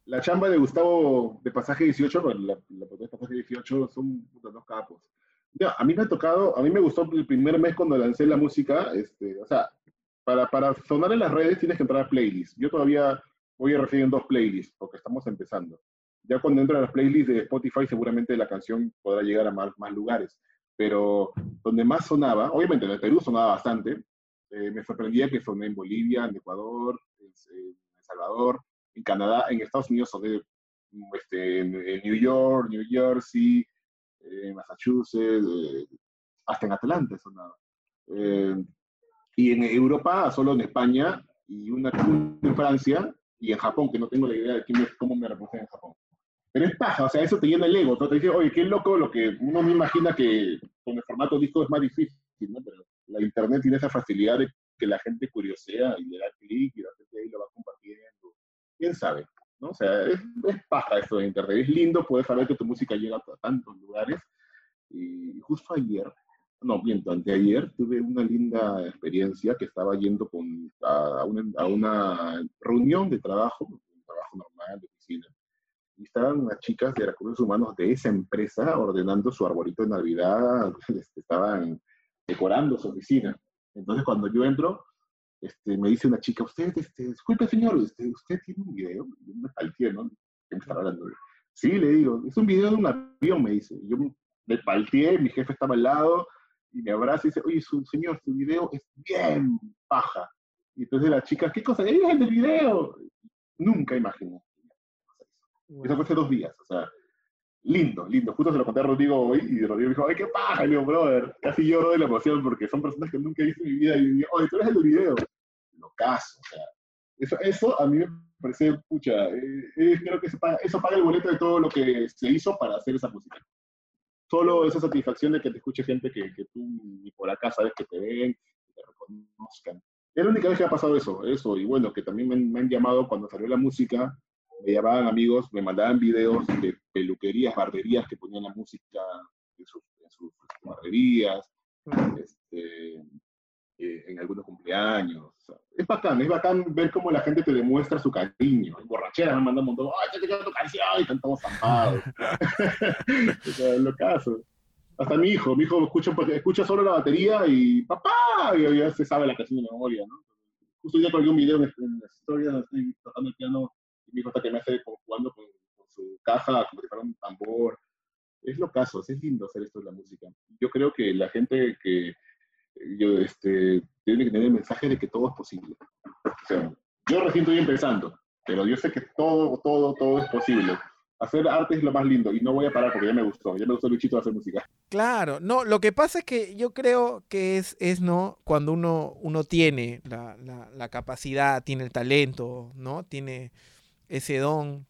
la chamba de Gustavo de Pasaje 18, bueno, la, la de Pasaje 18 son dos capos. Ya, a mí me ha tocado, a mí me gustó el primer mes cuando lancé la música, este, o sea, para, para sonar en las redes tienes que entrar a playlists. Yo todavía voy a recibir en dos playlists, porque estamos empezando. Ya cuando entro a las playlists de Spotify, seguramente la canción podrá llegar a más, más lugares. Pero donde más sonaba, obviamente en el Perú sonaba bastante, eh, me sorprendía que soné en Bolivia, en Ecuador, en, en El Salvador, en Canadá, en Estados Unidos soné mm, este, en, en New York, New Jersey, eh, Massachusetts, eh, hasta en Atlanta he sonado. Eh, y en Europa, solo en España, y una en Francia, y en Japón, que no tengo la idea de quién cómo me representa en Japón. Pero es paja, o sea, eso te llena el ego, ¿no? te dice, oye, qué loco lo que uno me imagina que con el formato disco es más difícil, ¿no? Pero la internet tiene esa facilidad de que la gente curiosea y le da clic y la gente ahí lo va compartiendo. ¿Quién sabe? ¿no? O sea, es, es paja esto de internet. Es lindo poder saber que tu música llega a tantos lugares. Y justo ayer, no, miento, anteayer, tuve una linda experiencia que estaba yendo con, a, una, a una reunión de trabajo, un trabajo normal de oficina. Y estaban unas chicas de recursos humanos de esa empresa ordenando su arbolito de Navidad, este, estaban decorando su oficina. Entonces, cuando yo entro, este, me dice una chica, usted, este, disculpe señor, este, usted tiene un video, yo me palteé, ¿no? ¿Qué me está hablando? Sí, le digo, es un video de un avión, me dice. Yo me palteé, mi jefe estaba al lado, y me abraza y dice, oye, su, señor, su video es bien paja. Y entonces la chica, ¿qué cosa? ¡Es el del video! Nunca imaginé. Eso fue hace dos días, o sea, lindo, lindo. Justo se lo conté a Rodrigo hoy y Rodrigo dijo, ¡ay, qué paja! Y le digo, brother, casi lloro de la emoción porque son personas que nunca he visto en mi vida y me digo, oye, tú eres el del video. Lo caso, o sea, eso, eso a mí me parece, pucha, eh, eh, creo que paga, eso paga el boleto de todo lo que se hizo para hacer esa música. Solo esa satisfacción de que te escuche gente que, que tú ni por acá sabes que te ven, que te reconozcan. Es la única vez que ha pasado eso, eso, y bueno, que también me, me han llamado cuando salió la música, me llamaban amigos, me mandaban videos de peluquerías, barberías que ponían la música en sus, en sus barberías, este, eh, en algunos cumpleaños. O sea, es bacán, es bacán ver cómo la gente te demuestra su cariño. En borrachera me mandan un montón, ¡ay, te quiero tu canción! Y están todos zampados. o sea, lo caso. Hasta mi hijo, mi hijo escucha, escucha solo la batería y ¡papá! Y ya se sabe la canción de memoria, ¿no? Justo ya colgué un video en, en las historias, donde estoy tocando el piano y mi hijo está que me hace como jugando con, con su caja, como si fuera un tambor. Es lo caso, es lindo hacer esto de la música. Yo creo que la gente que yo, este, tiene que tener el mensaje de que todo es posible. O sea, yo recién estoy empezando, pero yo sé que todo, todo, todo es posible. Hacer arte es lo más lindo y no voy a parar porque ya me gustó, ya me gustó Luchito hacer música. Claro, no, lo que pasa es que yo creo que es, es ¿no? Cuando uno, uno tiene la, la- la capacidad, tiene el talento, ¿no? Tiene ese don,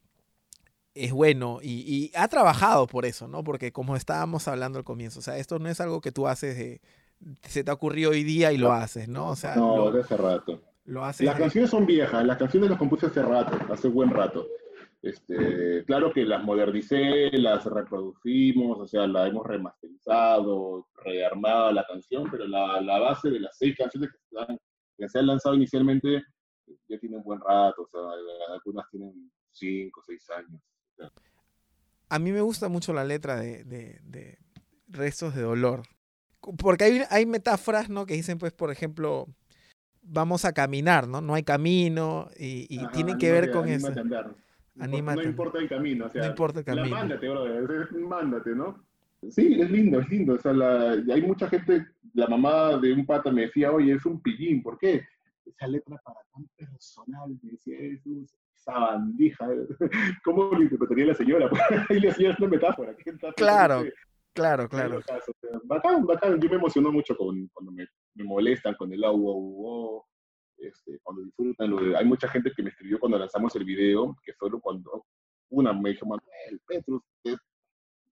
es bueno y, y ha trabajado por eso, ¿no? Porque como estábamos hablando al comienzo, o sea, esto no es algo que tú haces de, se te ha ocurrido hoy día y lo haces, ¿no? O sea, No, lo, de hace rato. lo haces Las de- canciones son viejas, las canciones las compuse hace rato, hace buen rato. Este, claro que las modernicé, las reproducimos, o sea, la hemos remasterizado, rearmado la canción, pero la, la base de las seis canciones que se, han, que se han lanzado inicialmente ya tienen buen rato, o sea, algunas tienen cinco, seis años. A mí me gusta mucho la letra de, de, Restos de Dolor. Porque hay, hay metáforas, ¿no? Que dicen, pues, por ejemplo, vamos a caminar, ¿no? No hay camino y, y tiene que ver con eso. No, importa el camino, o sea, no importa el camino. mándate, mándate, ¿no? Sí, es lindo, es lindo. O sea, hay mucha gente, la mamá de un pata me decía, oye, es un pillín, ¿por qué? Esa letra para tan personal, me decía, Jesús, esa bandija. ¿Cómo lo interpretaría la señora? Ahí la señora es una metáfora. Claro, claro, claro. bacán, bacán. Yo me emociono mucho con, cuando me, me molestan con el agua, este, cuando disfrutan. Lo de, hay mucha gente que me escribió cuando lanzamos el video, que solo cuando una me dijo, Manuel, Petrus,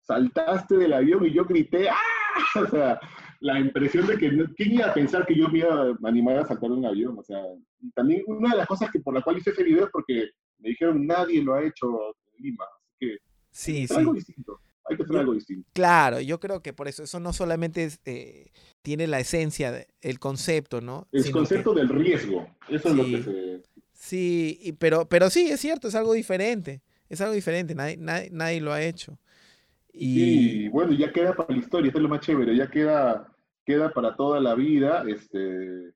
saltaste del avión y yo grité, ¡ah! O sea, la impresión de que, ¿quién iba a pensar que yo me iba a animar a saltar un avión? O sea, y también una de las cosas que por la cual hice ese video es porque me dijeron, nadie lo ha hecho en Lima, así que sí, sí. algo distinto. Hay que hacer algo distinto. Claro, yo creo que por eso, eso no solamente eh, tiene la esencia, el concepto, ¿no? El concepto del riesgo, eso es lo que se... Sí, pero, pero sí, es cierto, es algo diferente, es algo diferente, nadie, nadie, nadie lo ha hecho. Y bueno, ya queda para la historia, esto es lo más chévere, ya queda, queda para toda la vida. Este,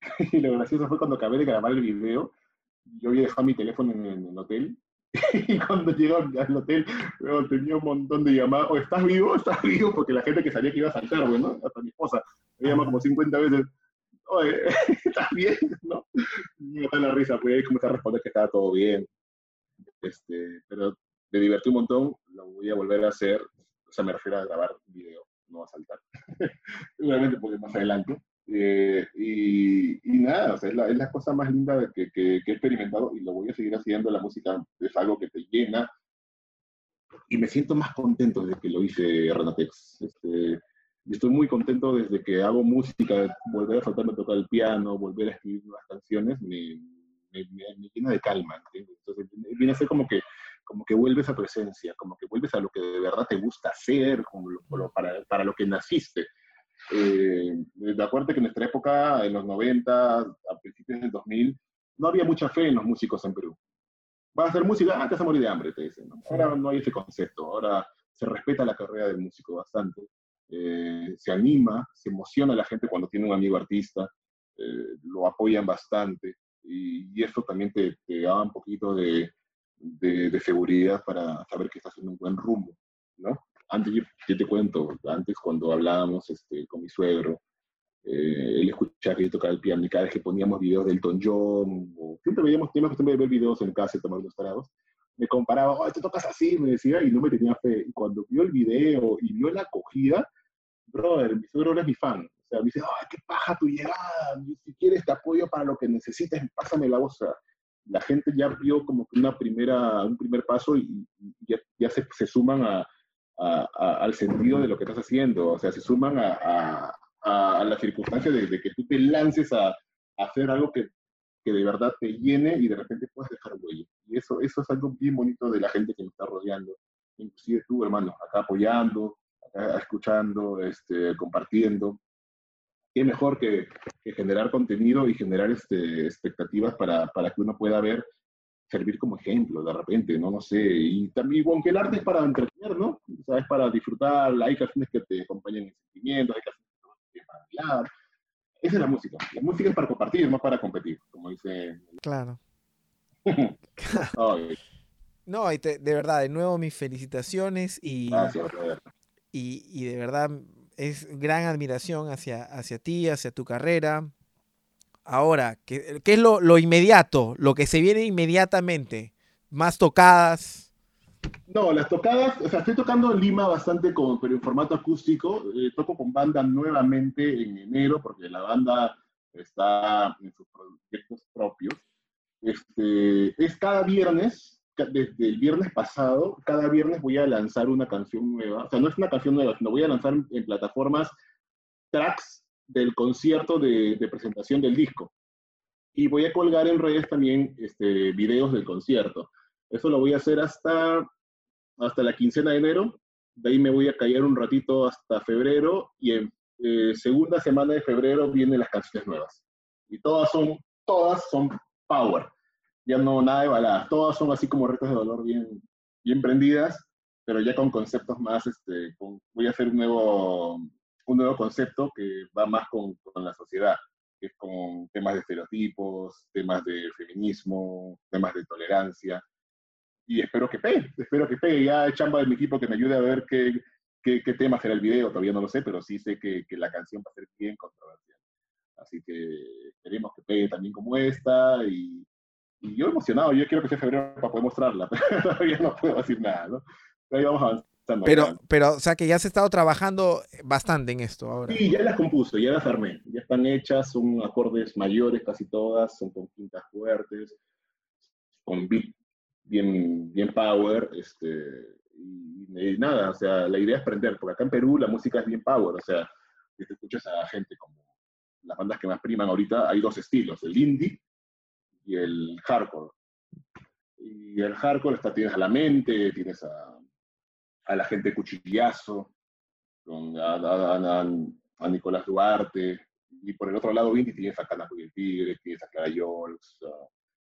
y lo gracioso fue cuando acabé de grabar el video, yo había dejado mi teléfono en, el hotel y cuando llegó al hotel tenía un montón de llamadas, o estás vivo, estás vivo, porque la gente que sabía que iba a saltar, bueno, hasta mi esposa, me llama como 50 veces, oye, ¿estás bien? ¿No? me da la risa, pues ahí comenzó a responder que estaba todo bien. Este, pero me divertí un montón, lo voy a volver a hacer, o sea, me refiero a grabar video, no a saltar, seguramente porque más adelante. Eh, y, y, nada, o sea, es, la, es, la, cosa más linda que, que, que, he experimentado y lo voy a seguir haciendo. La música es algo que te llena y me siento más contento desde que lo hice Renatex. Este, estoy muy contento desde que hago música, volver a saltarme a tocar el piano, volver a escribir nuevas canciones, me, me, me, llena de calma. Entonces viene a ser como que como que vuelves a tu esencia, como que vuelves a lo que de verdad te gusta hacer, como para, para, lo que naciste. Eh, de acuerdo que en nuestra época, en los 90, a principios del 2000, no había mucha fe en los músicos en Perú. Vas a hacer música, ah, te vas a morir de hambre, te dicen. Ahora no hay ese concepto, ahora se respeta la carrera del músico bastante. Eh, se anima, se emociona la gente cuando tiene un amigo artista, eh, lo apoyan bastante y, y eso también te, te da un poquito de, de, seguridad para saber que estás en un buen rumbo, ¿no? Antes, yo, te cuento, antes cuando hablábamos este, con mi suegro, eh, él escuchaba que yo tocaba el piano y cada vez que poníamos videos del Elton John, o siempre veíamos, teníamos que ver videos en casa y tomar los tarados, me comparaba, oh, te tocas así, me decía, y no me tenía fe. Y cuando vio el video y vio la acogida, brother, mi suegro es mi fan. O sea, me dice, ay, qué paja tu llegada, si quieres te apoyo para lo que necesites, pásame la voz la gente ya vio como que una primera, un primer paso y, ya, ya se, se, suman a, al sentido de lo que estás haciendo, o sea, se suman a, a la circunstancia de, de, que tú te lances a, hacer algo que, que, de verdad te llene y de repente puedas dejar huella. Y eso, eso es algo bien bonito de la gente que me está rodeando, inclusive tú, hermano, acá apoyando, acá escuchando, este, compartiendo qué mejor que, generar contenido y generar este, expectativas para, para, que uno pueda ver, servir como ejemplo de repente, ¿no? No sé, y también, aunque el arte es para entretener, ¿no? O sea, es para disfrutar, hay canciones que te acompañan en sentimientos, hay canciones que te para bailar. Esa es la música. La música es para compartir, no para competir, como dice. Claro. no, y de verdad, de nuevo mis felicitaciones y, Gracias, y, y de verdad es gran admiración hacia, hacia ti, hacia tu carrera. Ahora, ¿qué, qué es lo, lo, inmediato, lo que se viene inmediatamente? ¿Más tocadas? No, las tocadas, o sea, estoy tocando en Lima bastante, con, pero en formato acústico. Eh, toco con banda nuevamente en enero, porque la banda está en sus proyectos propios. Este, es cada viernes, desde el viernes pasado, cada viernes voy a lanzar una canción nueva. O sea, no es una canción nueva, sino voy a lanzar en plataformas tracks del concierto de, presentación del disco. Y voy a colgar en redes también este, videos del concierto. Eso lo voy a hacer hasta, hasta la quincena de enero. De ahí me voy a callar un ratito hasta febrero y en eh, segunda semana de febrero vienen las canciones nuevas. Y todas son, todas son power. Ya no nada de baladas. Todas son así como retos de dolor bien, bien prendidas, pero ya con conceptos más, este, voy a hacer un nuevo, un nuevo concepto que va más con, con la sociedad, que es con temas de estereotipos, temas de feminismo, temas de tolerancia. Y espero que pegue, espero que pegue. Ya chamba de mi equipo que me ayude a ver qué, qué, qué tema será el video, todavía no lo sé, pero sí sé que, que la canción va a ser bien controversial. Así que esperemos que pegue también como esta y, y yo emocionado, yo quiero que sea febrero para poder mostrarla, pero todavía no puedo decir nada, ¿no? Ahí vamos avanzando. Pero, pero, o sea que ya se ha estado trabajando bastante en esto ahora. Sí, ya las compuso, ya las armé, ya están hechas, son acordes mayores casi todas, son con quintas fuertes, con beat bien, bien power, este, y, nada, o sea, la idea es aprender, porque acá en Perú la música es bien power, o sea, si te escuchas a gente como las bandas que más priman ahorita, hay dos estilos, el indie y el hardcore. Y el hardcore está, tienes a la mente, tienes a, a la gente cuchillazo, con, a, a, Nicolás Duarte, y por el otro lado indie tienes a Canas y el Tigre, tienes a Clara Jols,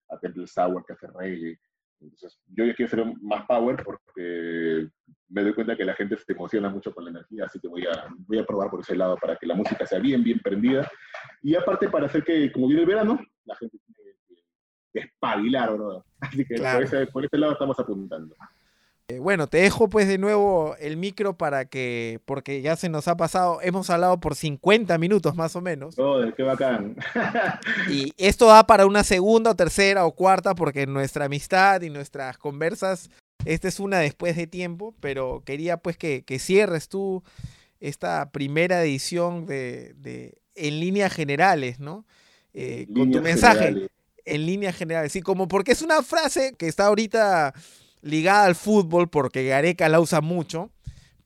a, Temple Sour, Café Reggae. Entonces, yo ya quiero ser más power porque me doy cuenta que la gente se emociona mucho con la energía, así que voy a, voy a probar por ese lado para que la música sea bien, bien prendida. Y aparte para hacer que, como viene el verano, la gente tiene que espabilar, ¿no? Así que por, ese, por ese lado estamos apuntando. Eh, bueno, te dejo pues de nuevo el micro para que, porque ya se nos ha pasado, hemos hablado por 50 minutos más o menos. Joder, qué bacán. y esto va para una segunda o tercera o cuarta, porque nuestra amistad y nuestras conversas, esta es una después de tiempo, pero quería pues que, cierres tú esta primera edición de, En líneas generales, ¿no? Eh, con tu mensaje. En líneas generales, sí, como porque es una frase que está ahorita ligada al fútbol porque Gareca la usa mucho,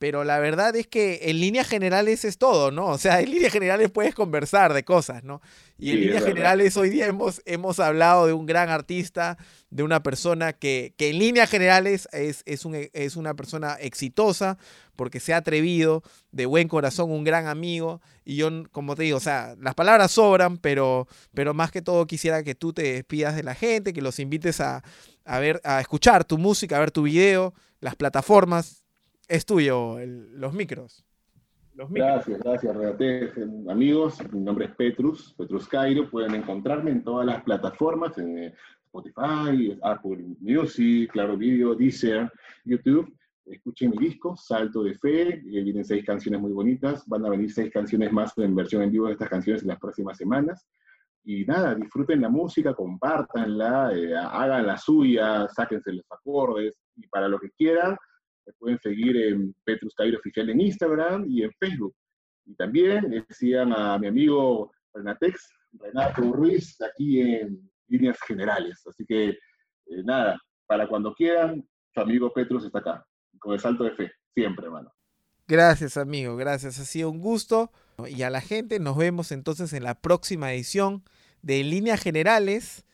pero la verdad es que en líneas generales es todo, ¿no? O sea, en líneas generales puedes conversar de cosas, ¿no? Y en líneas generales hoy día hemos, hemos hablado de un gran artista, de una persona que, que en líneas generales es, es, un, es una persona exitosa porque se ha atrevido, de buen corazón, un gran amigo. Y yo, como te digo, o sea, las palabras sobran, pero, pero más que todo quisiera que tú te despidas de la gente, que los invites a, a ver, a escuchar tu música, a ver tu video, las plataformas. Es tuyo, los micros. Los Gracias, gracias, Amigos, mi nombre es Petrus, Petrus Cairo. Pueden encontrarme en todas las plataformas, en eh, Spotify, Apple Music, Claro Video, Deezer, YouTube. Escuchen mi disco, Salto de Fe, vienen seis canciones muy bonitas, van a venir seis canciones más en versión en vivo de estas canciones en las próximas semanas. Y nada, disfruten la música, compártanla, eh, hagan la suya, sáquense los acordes y para lo que quieran, me pueden seguir en Petrus Cairo Oficial en Instagram y en Facebook. Y también sigan a mi amigo Renatex, Renato Ruiz, aquí en líneas generales. Así que eh, nada, para cuando quieran, su amigo Petrus está acá, con el salto de fe, siempre, hermano. Gracias, amigo, gracias. Ha sido un gusto. Y a la gente, nos vemos entonces en la próxima edición de líneas generales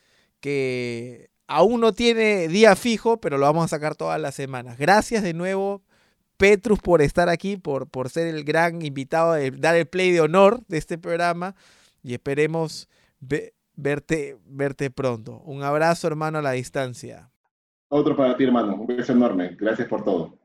que aún no tiene día fijo, pero lo vamos a sacar todas las semanas. Gracias de nuevo, Petrus, por estar aquí, por, por ser el gran invitado, de dar el play de honor de este programa y esperemos verte, verte pronto. Un abrazo, hermano, a la distancia. Otro para ti, hermano. Un beso enorme. Gracias por todo.